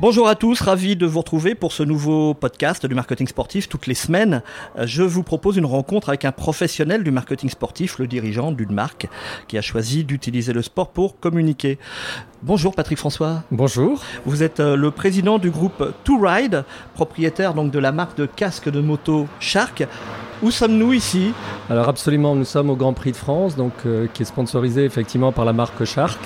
Bonjour à tous, ravi de vous retrouver pour ce nouveau podcast du marketing sportif. Toutes les semaines, je vous propose une rencontre avec un professionnel du marketing sportif, le dirigeant d'une marque qui a choisi d'utiliser le sport pour communiquer. Bonjour Patrick François. Bonjour. Vous êtes euh, le président du groupe To Ride, propriétaire donc de la marque de casque de moto Shark. Où sommes-nous ici? Alors absolument, nous sommes au Grand Prix de France, donc euh, qui est sponsorisé effectivement par la marque Shark.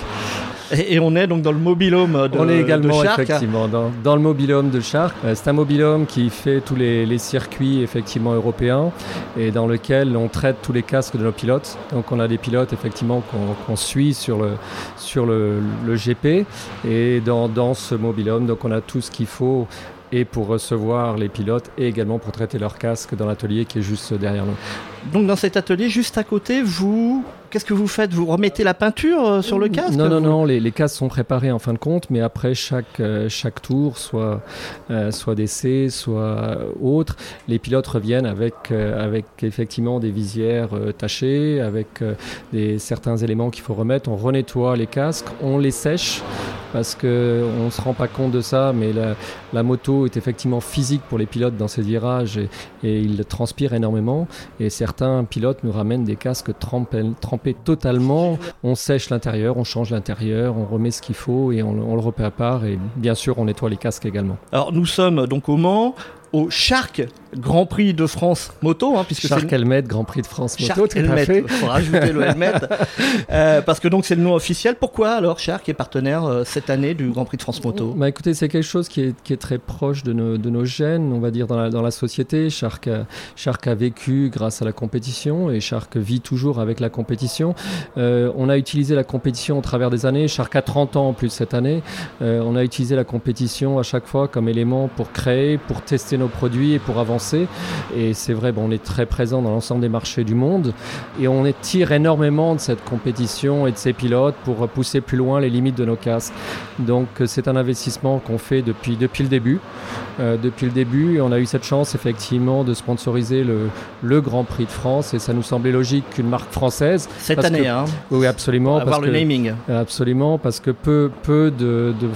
Et, on est donc dans le mobilhome de On est également de Shark. effectivement dans, dans, le mobilhome de Shark. Euh, c'est un mobilhome qui fait tous les, les, circuits effectivement européens et dans lequel on traite tous les casques de nos pilotes. Donc on a des pilotes effectivement qu'on qu suit sur le sur le, le GP et dans, dans ce mobilhome donc on a tout ce qu'il faut et pour recevoir les pilotes et également pour traiter leurs casques dans l'atelier qui est juste derrière nous. Donc dans cet atelier, juste à côté, vous, qu'est-ce que vous faites? Vous remettez la peinture euh, sur le casque? Non, non, vous... non, les, les, casques sont préparés en fin de compte, mais après chaque, euh, chaque tour, soit, euh, soit d'essai, soit autre, les pilotes reviennent avec, euh, avec effectivement des visières euh, tachées, avec des, certains éléments qu'il faut remettre. On renettoie les casques, on les sèche parce qu'on ne se rend pas compte de ça, mais la, moto est effectivement physique pour les pilotes dans ces virages et, et ils transpirent énormément. Et certains pilotes nous ramènent des casques trempés, trempés totalement. On sèche l'intérieur, on change l'intérieur, on remet ce qu'il faut et on, on le prépare. Et bien sûr, on nettoie les casques également. Alors nous sommes donc au Mans au Shark Grand Prix de France moto, hein, puisque Shark Helmet Grand Prix de France moto, Shark tout Helmet, fait. Faut rajouter le helmet, euh, parce que donc c'est le nom officiel. Pourquoi alors Shark est partenaire euh, cette année du Grand Prix de France moto? Bah écoutez, c'est quelque chose qui est, qui est très proche de nos, de nos gènes, on va dire dans la, dans la société. Shark a, Shark a vécu grâce à la compétition et Shark vit toujours avec la compétition. Euh, on a utilisé la compétition au travers des années. Shark a 30 ans en plus cette année. On a utilisé la compétition à chaque fois comme élément pour créer, pour tester nos produits et pour avancer. Et c'est vrai, bon, on est très présent dans l'ensemble des marchés du monde et on tire énormément de cette compétition et de ces pilotes pour pousser plus loin les limites de nos casques. Donc c'est un investissement qu'on fait depuis, depuis le début. Euh, depuis le début, on a eu cette chance effectivement de sponsoriser le, le, Grand Prix de France et ça nous semblait logique qu'une marque française. Cette année, que, hein Oui, absolument. Avoir parce le que, naming. Absolument, parce que peu, peu de, de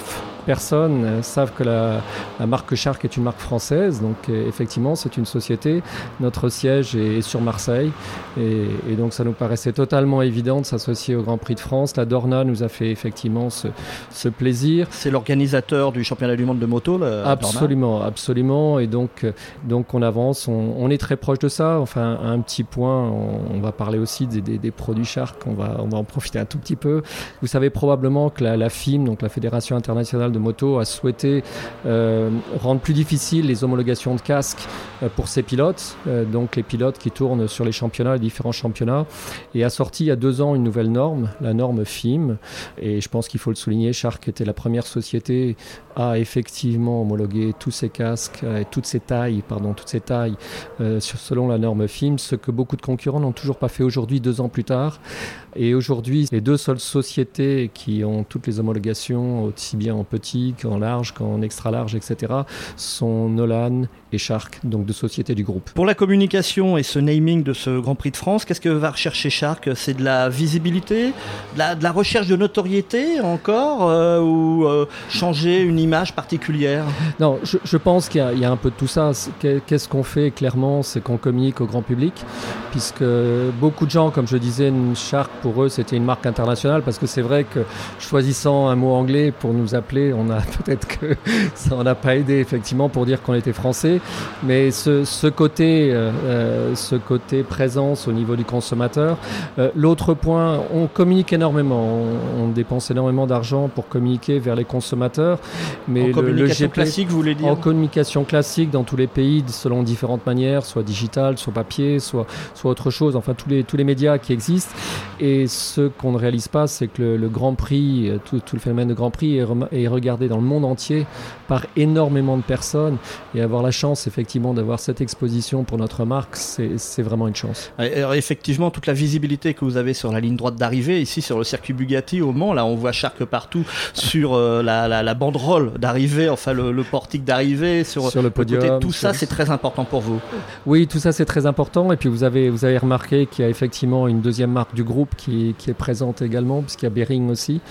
personnes euh, savent que la, la, marque Shark est une marque française. Donc euh, effectivement, c'est une société. Notre siège est, sur Marseille. Et, et, donc ça nous paraissait totalement évident de s'associer au Grand Prix de France. La Dorna nous a fait effectivement ce, ce plaisir. C'est l'organisateur du championnat du monde de moto. La absolument, Dorna. absolument. Et donc, donc on avance. On, on, est très proche de ça. Enfin, un petit point, on, on va parler aussi des, des, des, produits Shark. On va, on va en profiter un tout petit peu. Vous savez probablement que la, la FIM, donc la Fédération internationale de moto a souhaité euh, rendre plus difficile les homologations de casques euh, pour ses pilotes, euh, donc les pilotes qui tournent sur les championnats, les différents championnats, et a sorti il y a deux ans une nouvelle norme, la norme FIM, et je pense qu'il faut le souligner, Shark était la première société à effectivement homologuer tous ces casques et toutes ces tailles, pardon, toutes ces tailles selon la norme FIM, ce que beaucoup de concurrents n'ont toujours pas fait aujourd'hui, deux ans plus tard. Et aujourd'hui, les deux seules sociétés qui ont toutes les homologations, aussi bien en petit qu'en large, qu'en extra large, etc., sont Nolan et Shark, donc deux sociétés du groupe. Pour la communication et ce naming de ce Grand Prix de France, qu'est-ce que va rechercher Shark? C'est de la visibilité, de la, de la, recherche de notoriété encore, euh, ou euh, changer une image particulière? Non, je, je pense qu'il y, y, a un peu de tout ça. Qu'est-ce qu'on fait clairement? C'est qu'on communique au grand public, puisque beaucoup de gens, comme je disais, Shark pour eux c'était une marque internationale, parce que c'est vrai que choisissant un mot anglais pour nous appeler, on a peut-être que ça n'a pas aidé effectivement pour dire qu'on était français, mais ce, ce côté, euh, ce côté présence au niveau du consommateur. Euh, L'autre point, on communique énormément, on, on dépense énormément d'argent pour communiquer vers les consommateurs, mais en le, GP, classique, vous voulez dire En communication classique dans tous les pays, selon différentes manières, soit digital, soit papier, soit, soit autre chose, enfin tous les, tous les médias qui existent. Et ce qu'on ne réalise pas, c'est que le, le, Grand Prix, tout, tout, le phénomène de Grand Prix est, est regardé dans le monde entier par énormément de personnes et avoir la chance effectivement d'avoir cette exposition pour notre marque, c'est vraiment une chance. Alors, effectivement, toute la visibilité que vous avez sur la ligne droite d'arrivée, ici sur le circuit Bugatti au Mans, là on voit Shark partout sur euh, la, la, la, banderole d'arrivée, enfin le, le portique d'arrivée, sur, sur, le podium. Côté, tout ça c'est très important pour vous. Oui, tout ça c'est très important et puis vous avez, vous avez remarqué qu'il y a effectivement une deuxième marque du groupe qui, qui est présente également, puisqu'il y a Bering aussi.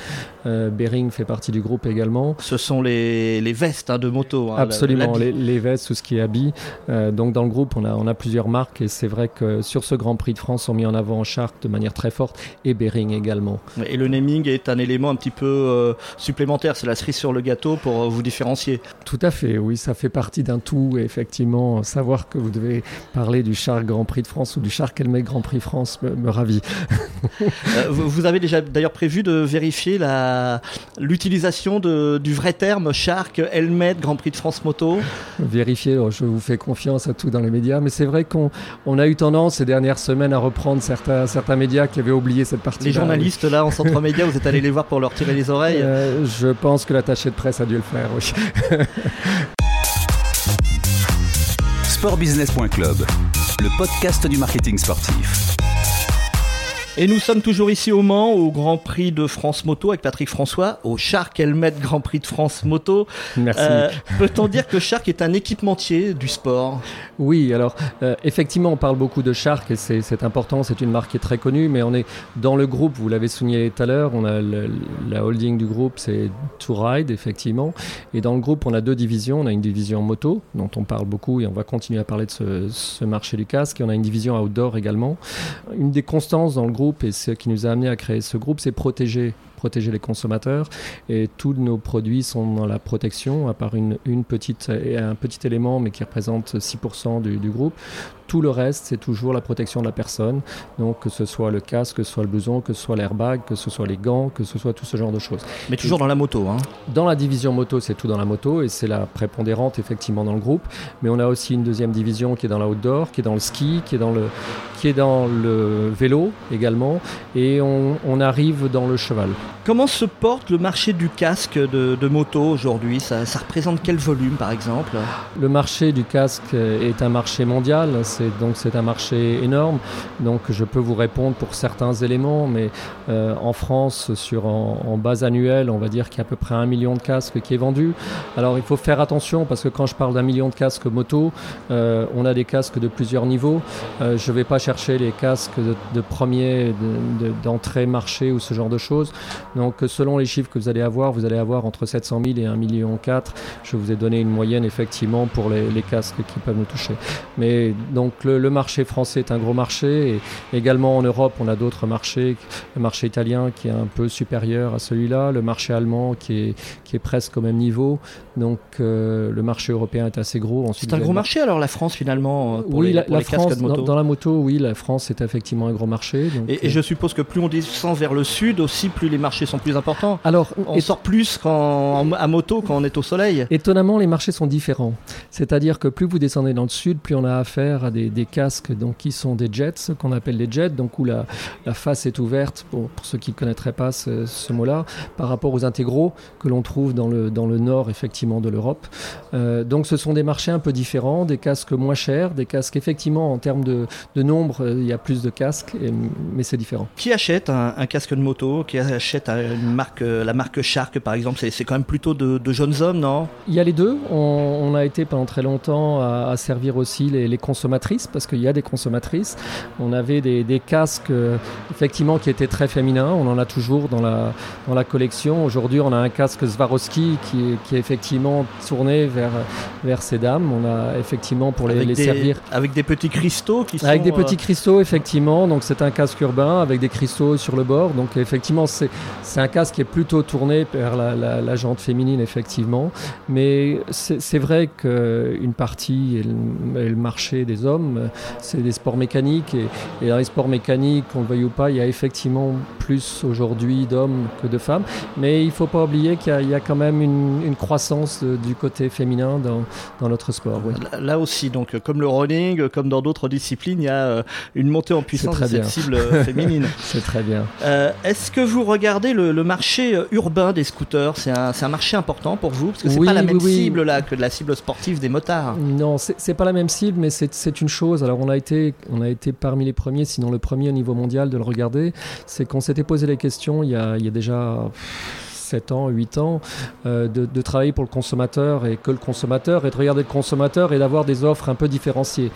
Euh, Bering fait partie du groupe également. Ce sont les, les vestes hein, de moto. Hein, Absolument, la, les, les, vestes, tout ce qui est habit. Euh, donc dans le groupe, on a, on a plusieurs marques et c'est vrai que sur ce Grand Prix de France, on mis en avant Shark de manière très forte et Bering également. Et le naming est un élément un petit peu euh, supplémentaire, c'est la cerise sur le gâteau pour euh, vous différencier. Tout à fait, oui, ça fait partie d'un tout. Et effectivement, savoir que vous devez parler du Shark Grand Prix de France ou du Shark Helmet Grand Prix France me, me ravit. Vous avez déjà d'ailleurs prévu de vérifier l'utilisation du vrai terme Shark Helmet Grand Prix de France Moto? Vérifier, je vous fais confiance à tout dans les médias, mais c'est vrai qu'on on a eu tendance ces dernières semaines à reprendre certains, certains médias qui avaient oublié cette partie. Les journalistes là en centre média, vous êtes allé les voir pour leur tirer les oreilles euh, Je pense que l'attaché de presse a dû le faire, oui. Sportbusiness.club, le podcast du marketing sportif. Et nous sommes toujours ici au Mans, au Grand Prix de France Moto avec Patrick François, au Shark Helmet Grand Prix de France Moto. Merci. Euh, Peut-on dire que Shark est un équipementier du sport? Oui, alors euh, effectivement, on parle beaucoup de Shark et c'est important, c'est une marque qui est très connue, mais on est dans le groupe, vous l'avez souligné tout à l'heure, on a le, la holding du groupe, c'est To Ride, effectivement. Et dans le groupe, on a deux divisions. On a une division moto, dont on parle beaucoup et on va continuer à parler de ce, ce marché du casque. Et on a une division outdoor également. Une des constances dans le groupe, et ce qui nous a amené à créer ce groupe, c'est protéger protéger les consommateurs. Et tous nos produits sont dans la protection à part une, une petite un petit élément mais qui représente 6% du, du, groupe. Tout le reste c'est toujours la protection de la personne. Donc que ce soit le casque que ce soit le blouson que ce soit l'airbag que ce soit les gants que ce soit tout ce genre de choses. Mais toujours et dans la moto hein. dans la division moto c'est tout dans la moto et c'est la prépondérante effectivement dans le groupe. Mais on a aussi une deuxième division qui est dans la outdoor qui est dans le ski qui est dans le qui est dans le vélo également. Et on, on arrive dans le cheval Comment se porte le marché du casque de, de moto aujourd'hui? Ça, ça, représente quel volume par exemple? Le marché du casque est un marché mondial, c'est donc c'est un marché énorme. Donc je peux vous répondre pour certains éléments, mais euh, en France, sur en, en, base annuelle, on va dire qu'il y a à peu près un million de casques qui est vendu. Alors il faut faire attention parce que quand je parle d'un million de casques moto, euh, on a des casques de plusieurs niveaux. Euh, je ne vais pas chercher les casques de, de premier d'entrée de, marché ou ce genre de choses. Donc selon les chiffres que vous allez avoir, vous allez avoir entre 700 000 et 1 million 4. Je vous ai donné une moyenne effectivement pour les, les casques qui peuvent nous toucher. Mais donc le, le, marché français est un gros marché et également en Europe on a d'autres marchés. Le marché italien qui est un peu supérieur à celui-là, le marché allemand qui est, qui est presque au même niveau. Donc euh, le marché européen est assez gros. C'est un gros marché alors la France finalement pour Oui, les, la, pour la les France casques de moto. Dans, dans, la moto, oui, la France est effectivement un gros marché. Donc, et, et, je suppose que plus on descend vers le sud aussi, plus les marchés sont plus importants. Alors, on sort plus quand, à moto quand on est au soleil. Étonnamment, les marchés sont différents. C'est-à-dire que plus vous descendez dans le sud, plus on a affaire à des, des casques donc, qui sont des jets, qu'on appelle les jets, donc où la, la face est ouverte, pour, pour ceux qui ne connaîtraient pas ce, ce mot-là, par rapport aux intégraux que l'on trouve dans le, dans le nord effectivement de l'Europe. Euh, donc ce sont des marchés un peu différents, des casques moins chers, des casques effectivement en termes de, de nombre, euh, il y a plus de casques, et, mais c'est différent. Qui achète un, un, casque de moto? Qui achète une marque, euh, la marque Shark par exemple C'est quand même plutôt de, de, jeunes hommes, non? Il y a les deux. On, on, a été pendant très longtemps à, à servir aussi les, les consommatrices, parce qu'il y a des consommatrices. On avait des, des casques euh, effectivement qui étaient très féminins, on en a toujours dans la, dans la collection. Aujourd'hui on a un casque Swarovski qui est, qui est effectivement tourné vers, vers ces dames. On a effectivement pour les, les des, servir. Avec des petits cristaux qui sont. Avec des petits cristaux, effectivement. Donc c'est un casque urbain avec des cristaux sur le bord. Donc effectivement, c'est un casque qui est plutôt tourné vers la, la, la jante féminine, effectivement. Mais c'est vrai qu'une partie est le, est le, marché des hommes, c'est des sports mécaniques. Et, et, dans les sports mécaniques, on le veuille ou pas, il y a effectivement plus aujourd'hui d'hommes que de femmes. Mais il ne faut pas oublier qu'il y, y, a quand même une, une croissance de, du côté féminin dans, dans notre sport. Oui. Là aussi, donc, comme le running, comme dans d'autres disciplines, il y a une montée en puissance de cette cible féminine. C'est très bien. Euh, Est-ce que vous regardez regardez le, marché urbain des scooters, c'est un, un, marché important pour vous Parce que c'est pas la même cible là que de la cible sportive des motards. Non, c'est pas la même cible, mais c'est une chose. Alors on a, été, on a été parmi les premiers, sinon le premier au niveau mondial de le regarder. C'est qu'on s'était posé les questions il y a, il y a déjà 7 ans, 8 ans, euh, de, travailler pour le consommateur et que le consommateur et de regarder le consommateur et d'avoir des offres un peu différenciées.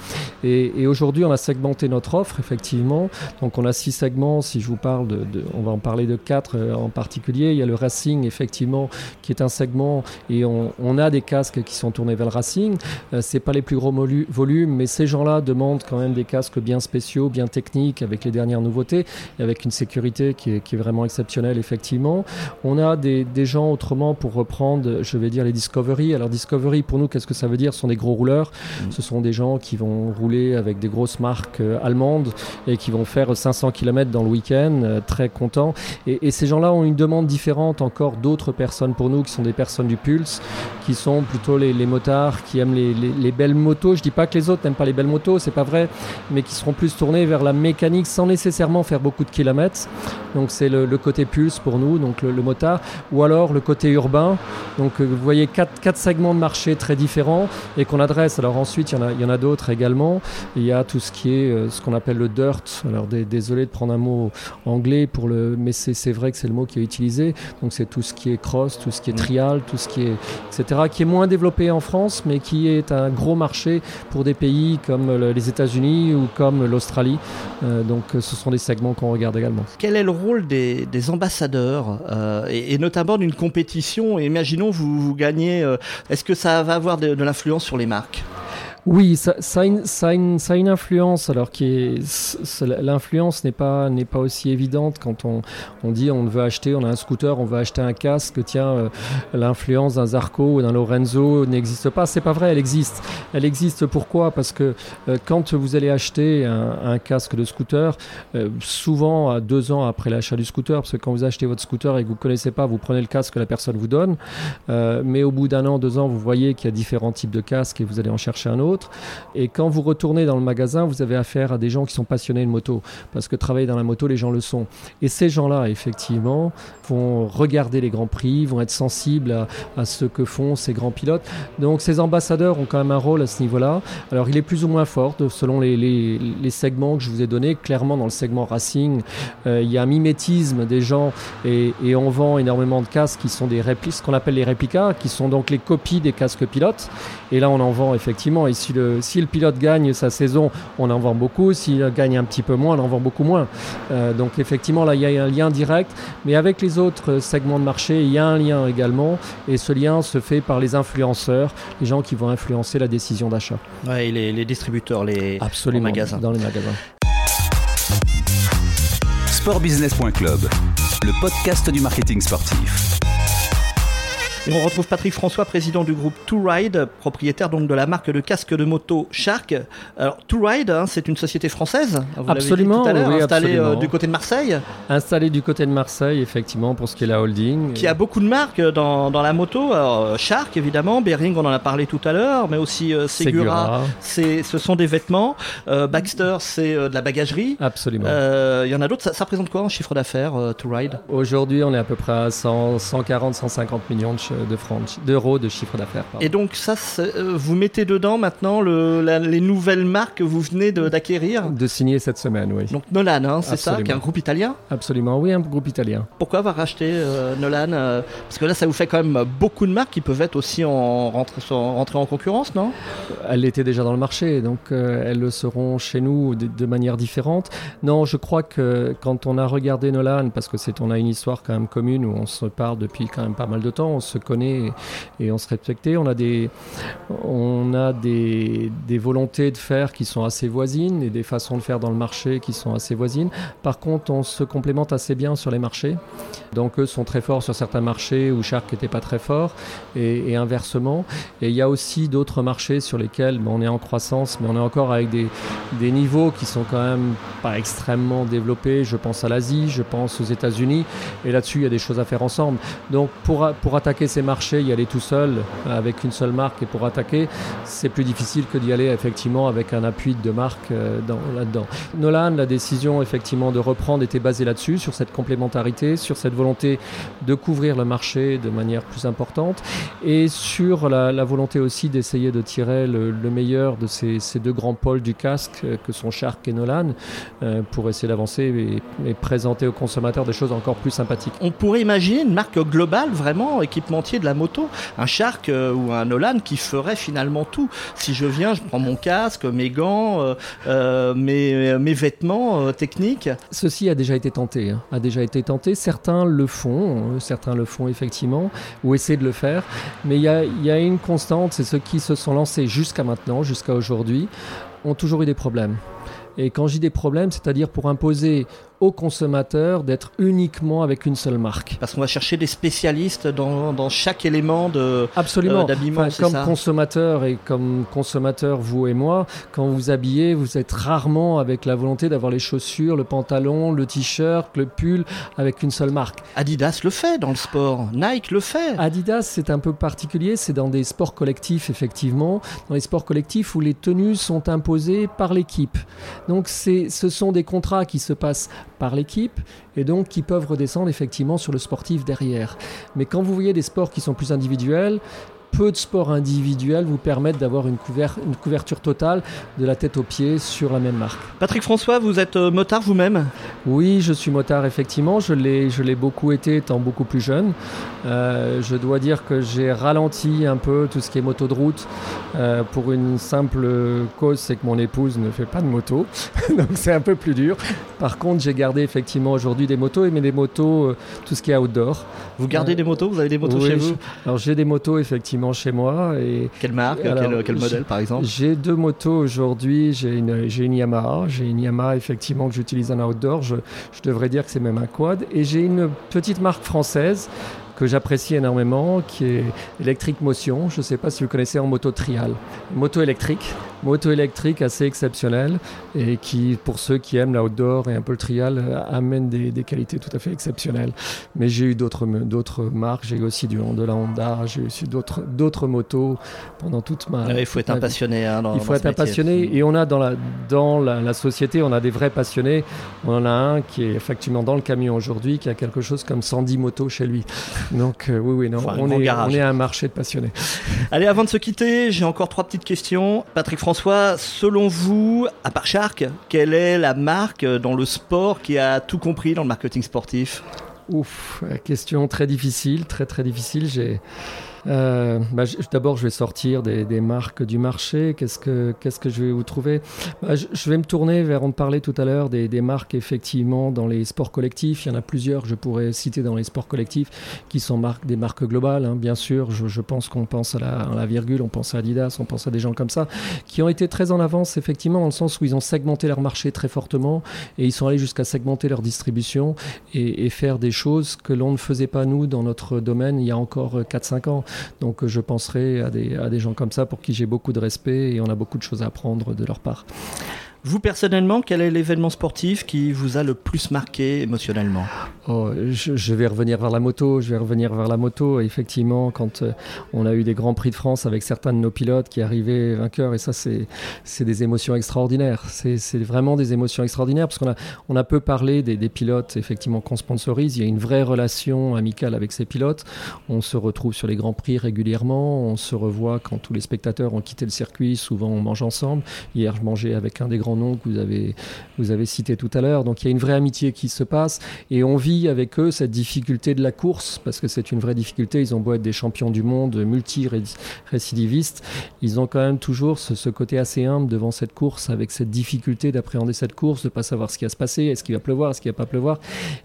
Et, aujourd'hui, on a segmenté notre offre, effectivement. Donc, on a six segments. Si je vous parle de, on va en parler de quatre euh, en particulier. Il y a le racing, effectivement, qui est un segment et on, a des casques qui sont tournés vers le racing. Euh, c'est pas les plus gros volumes, mais ces gens-là demandent quand même des casques bien spéciaux, bien techniques, avec les dernières nouveautés et avec une sécurité qui est, qui est vraiment exceptionnelle, effectivement. On a des, gens autrement pour reprendre, je vais dire, les Discovery. Alors Discovery, pour nous, qu'est-ce que ça veut dire? Ce sont des gros rouleurs. Mm. Ce sont des gens qui vont rouler avec des grosses marques euh, allemandes et qui vont faire 500 km dans le week-end, euh, très contents. Et, ces gens-là ont une demande différente encore d'autres personnes pour nous, qui sont des personnes du Pulse, qui sont plutôt les, motards, qui aiment les, belles motos. Je dis pas que les autres n'aiment pas les belles motos, c'est pas vrai, mais qui seront plus tournés vers la mécanique sans nécessairement faire beaucoup de kilomètres. Donc c'est le, côté Pulse pour nous, donc le motard ou alors le côté urbain. Donc euh, vous voyez quatre, quatre segments de marché très différents et qu'on adresse. Alors ensuite, il y en a, il y en a d'autres également. Il y a tout ce qui est euh, ce qu'on appelle le dirt. Alors désolé de prendre un mot anglais pour le, mais c'est vrai que c'est le mot qui est utilisé. Donc c'est tout ce qui est cross, tout ce qui est trial, tout ce qui est etc. qui est moins développé en France, mais qui est un gros marché pour des pays comme les États-Unis ou comme l'Australie. Euh, donc ce sont des segments qu'on regarde également. Quel est le rôle des, des ambassadeurs et, et notamment d'une compétition. Imaginons vous, vous gagnez. Euh, est-ce que ça va avoir de l'influence sur les marques? Oui, ça, ça, a une, ça, a une, ça, a une, influence, alors qui l'influence n'est pas, n'est pas aussi évidente quand on, on dit on veut acheter, on a un scooter, on veut acheter un casque, tiens, euh, l'influence d'un Zarco ou d'un Lorenzo n'existe pas. C'est pas vrai, elle existe. Elle existe pourquoi? Parce que euh, quand vous allez acheter un, casque de scooter, euh, souvent à deux ans après l'achat du scooter, parce que quand vous achetez votre scooter et que vous connaissez pas, vous prenez le casque que la personne vous donne, mais au bout d'un an, deux ans, vous voyez qu'il y a différents types de casques et vous allez en chercher un autre. Et quand vous retournez dans le magasin, vous avez affaire à des gens qui sont passionnés de moto. Parce que travailler dans la moto, les gens le sont. Et ces gens-là, effectivement, vont regarder les grands prix, vont être sensibles à, ce que font ces grands pilotes. Donc ces ambassadeurs ont quand même un rôle à ce niveau-là. Alors il est plus ou moins fort selon les, segments que je vous ai donnés. Clairement, dans le segment racing, euh, il y a un mimétisme des gens et, on vend énormément de casques qui sont des répliques, ce qu'on appelle les réplicas, qui sont donc les copies des casques pilotes. Et là, on en vend effectivement. Si le, si le pilote gagne sa saison, on en vend beaucoup. S'il gagne un petit peu moins, on en vend beaucoup moins. Euh, donc effectivement, là, il y a un lien direct. Mais avec les autres segments de marché, il y a un lien également. Et ce lien se fait par les influenceurs, les gens qui vont influencer la décision d'achat. Ouais, et les, distributeurs, les Absolument, magasins. Dans les magasins. Sportbusiness.club, le podcast du marketing sportif on retrouve Patrick François, président du groupe To Ride, propriétaire donc de la marque de casque de moto Shark. Alors To Ride, hein, c'est une société française. Vous absolument, dit tout à oui, installée euh, du côté de Marseille. Installée du côté de Marseille, effectivement, pour ce qui est la holding. Qui a beaucoup de marques dans, dans la moto. Alors, euh, Shark, évidemment, Bering, on en a parlé tout à l'heure, mais aussi euh, Segura. C'est, ce sont des vêtements. Baxter, c'est de la bagagerie. Absolument. Il y en a d'autres. Ça, ça, représente quoi en chiffre d'affaires, To Ride? Aujourd'hui, on est à peu près à 140, 150 millions de de d'euros de chiffre d'affaires. Et donc ça, euh, vous mettez dedans maintenant le, les nouvelles marques que vous venez d'acquérir? De signer cette semaine, oui. Donc Nolan, hein, c'est ça, qui est un groupe italien? Absolument, oui, un groupe italien. Pourquoi avoir racheté euh, Nolan euh, Parce que là, ça vous fait quand même beaucoup de marques qui peuvent être aussi en rentrée, en concurrence, non? Elles étaient déjà dans le marché, donc elles le seront chez nous de, de, manière différente. Non, je crois que quand on a regardé Nolan, parce que c'est on a une histoire quand même commune où on se parle depuis quand même pas mal de temps, on se connaît et, on se respectait. On a des, on a des, des, volontés de faire qui sont assez voisines et des façons de faire dans le marché qui sont assez voisines. Par contre, on se complémente assez bien sur les marchés. Donc eux sont très forts sur certains marchés où Shark n'était pas très fort et, inversement. Et il y a aussi d'autres marchés sur lesquels ben, on est en croissance, mais on est encore avec des, des niveaux qui sont quand même pas extrêmement développés. Je pense à l'Asie, je pense aux États-Unis et là-dessus il y a des choses à faire ensemble. Donc pour, pour attaquer ces marchés, y aller tout seul, avec une seule marque et pour attaquer, c'est plus difficile que d'y aller effectivement avec un appui de marque euh, là-dedans. Nolan, la décision effectivement de reprendre était basée là-dessus, sur cette complémentarité, sur cette volonté de couvrir le marché de manière plus importante et sur la, volonté aussi d'essayer de tirer le, meilleur de ces, deux grands pôles du casque euh, que sont Shark et Nolan euh, pour essayer d'avancer et, présenter aux consommateurs des choses encore plus sympathiques. On pourrait imaginer une marque globale vraiment de la moto, un Shark ou un Nolan qui ferait finalement tout. Si je viens, je prends mon casque, mes gants, euh, euh, mes, vêtements euh, techniques. Ceci a déjà été tenté, hein. a déjà été tenté. Certains le font, certains le font effectivement, ou essaient de le faire. Mais il y a, y a une constante, c'est ceux qui se sont lancés jusqu'à maintenant, jusqu'à aujourd'hui, ont toujours eu des problèmes. Et quand je dis des problèmes, c'est-à-dire pour imposer aux consommateurs d'être uniquement avec une seule marque. Parce qu'on va chercher des spécialistes dans, dans chaque élément de absolument euh, comme consommateur et comme consommateur vous et moi, quand vous habillez, vous êtes rarement avec la volonté d'avoir les chaussures, le pantalon, le t-shirt, le pull avec une seule marque. Adidas le fait dans le sport, Nike le fait. Adidas c'est un peu particulier, c'est dans des sports collectifs effectivement, dans les sports collectifs où les tenues sont imposées par l'équipe. Donc c'est ce sont des contrats qui se passent par l'équipe et donc qui peuvent redescendre effectivement sur le sportif derrière. Mais quand vous voyez des sports qui sont plus individuels, peu de sports individuels vous permettent d'avoir une, une, couverture totale de la tête aux pieds sur la même marque. Patrick François, vous êtes euh, motard vous-même? Oui, je suis motard effectivement. Je l'ai beaucoup été étant beaucoup plus jeune. Euh, je dois dire que j'ai ralenti un peu tout ce qui est moto de route euh, pour une simple cause, c'est que mon épouse ne fait pas de moto. Donc c'est un peu plus dur. Par contre, j'ai gardé effectivement aujourd'hui des motos, mais des motos, tout ce qui est outdoor. Vous gardez des motos? Vous avez des motos chez vous? Alors j'ai des motos effectivement chez moi. Et, quelle marque quel, modèle par exemple? J'ai deux motos aujourd'hui. J'ai une, une Yamaha. J'ai une Yamaha effectivement que j'utilise en outdoor. Je, je devrais dire que c'est même un quad. Et j'ai une petite marque française que j'apprécie énormément, qui est Electric Motion. Je ne sais pas si vous connaissez en moto trial. Moto électrique, moto électrique assez exceptionnelle et qui, pour ceux qui aiment l'outdoor et un peu le trial, amène des, des qualités tout à fait exceptionnelles. Mais j'ai eu d'autres, d'autres marques, j'ai eu aussi du, de la Honda, j'ai eu aussi d'autres, d'autres motos pendant toute ma. il faut être un passionné. Hein, il faut être un passionné et on a dans, la, dans la, la, société, on a des vrais passionnés. On en a un qui est effectivement dans le camion aujourd'hui, qui a quelque chose comme 110 motos chez lui. Donc euh, oui, oui, non, on, est, on est un marché de passionnés. Allez, avant de se quitter, j'ai encore trois petites questions. Patrick François, selon vous, à part Shark, quelle est la marque dans le sport qui a tout compris dans le marketing sportif? Ouf, question très difficile, très très difficile. J'ai euh, bah, D'abord, je vais sortir des, des, marques du marché. Qu'est-ce que, que je vais vous trouver? Bah, je, je, vais me tourner vers, on parlait tout à l'heure, des, des, marques effectivement dans les sports collectifs. Il y en a plusieurs je pourrais citer dans les sports collectifs qui sont marques, des marques globales. Hein. Bien sûr, je, je, pense qu'on pense à la, à la, virgule, on pense à Adidas, on pense à des gens comme ça, qui ont été très en avance effectivement dans le sens où ils ont segmenté leur marché très fortement et ils sont allés jusqu'à segmenter leur distribution et, et faire des choses que l'on ne faisait pas nous dans notre domaine il y a encore 4-5 ans. Donc je penserai à des, à des gens comme ça pour qui j'ai beaucoup de respect et on a beaucoup de choses à apprendre de leur part. Vous personnellement, quel est l'événement sportif qui vous a le plus marqué émotionnellement oh, je, vais revenir vers la moto. Je vais revenir vers la moto. Effectivement, quand euh, on a eu des grands prix de France avec certains de nos pilotes qui arrivaient vainqueurs, et ça, c'est des émotions extraordinaires. C'est vraiment des émotions extraordinaires parce qu'on a on a peu parlé des, des pilotes effectivement qu'on sponsorise. Il y a une vraie relation amicale avec ces pilotes. On se retrouve sur les grands prix régulièrement. On se revoit quand tous les spectateurs ont quitté le circuit. Souvent, on mange ensemble. Hier, je mangeais avec un des grands nom que vous avez, vous avez cité tout à l'heure. Donc il y a une vraie amitié qui se passe et on vit avec eux cette difficulté de la course parce que c'est une vraie difficulté. Ils ont beau être des champions du monde multi-récidivistes, ils ont quand même toujours ce, côté assez humble devant cette course avec cette difficulté d'appréhender cette course, de pas savoir ce qui va se passer, est-ce qu'il va pleuvoir, est-ce qu'il va pas pleuvoir?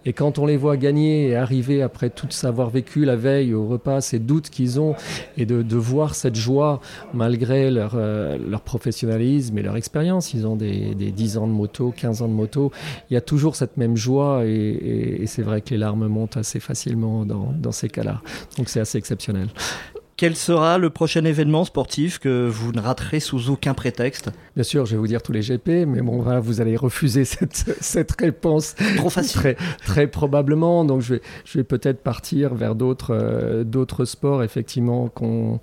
Et quand on les voit gagner et arriver après tout savoir vécu la veille au repas, ces doutes qu'ils ont et de, de, voir cette joie malgré leur, euh, leur professionnalisme et leur expérience, ils ont des des, 10 ans de moto, 15 ans de moto, il y a toujours cette même joie et, c'est vrai que les larmes montent assez facilement dans, dans ces cas-là. Donc c'est assez exceptionnel. Quel sera le prochain événement sportif que vous ne raterez sous aucun prétexte Bien sûr, je vais vous dire tous les GP, mais bon, voilà, vous allez refuser cette, cette réponse. Trop facile. Très, très probablement. Donc, je vais, je vais peut-être partir vers d'autres euh, d'autres sports, effectivement, qu'on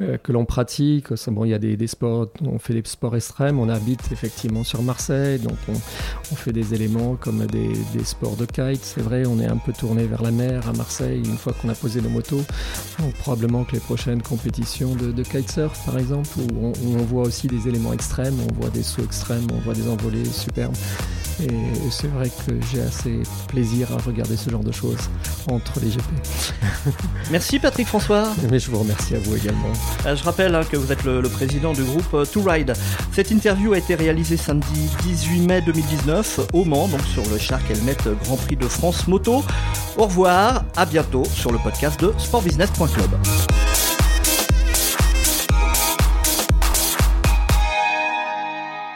euh, que l'on pratique. Bon, il y a des, des, sports, on fait des sports extrêmes, on habite effectivement sur Marseille, donc on, on fait des éléments comme des, des sports de kite. C'est vrai, on est un peu tourné vers la mer à Marseille une fois qu'on a posé nos motos. Donc, probablement que les prochaines compétitions de, de kitesurf, par exemple, où on, où on voit aussi des éléments extrêmes, on voit des sauts extrêmes, on voit des envolées superbes. Et c'est vrai que j'ai assez plaisir à regarder ce genre de choses entre les GP. Merci Patrick François. Mais je vous remercie à vous également. Euh, je rappelle hein, que vous êtes le, le président du groupe euh, To Ride. Cette interview a été réalisée samedi 18 mai 2019 au Mans, donc sur le Shark Helmet Grand Prix de France Moto. Au revoir, à bientôt sur le podcast de sportbusiness.club.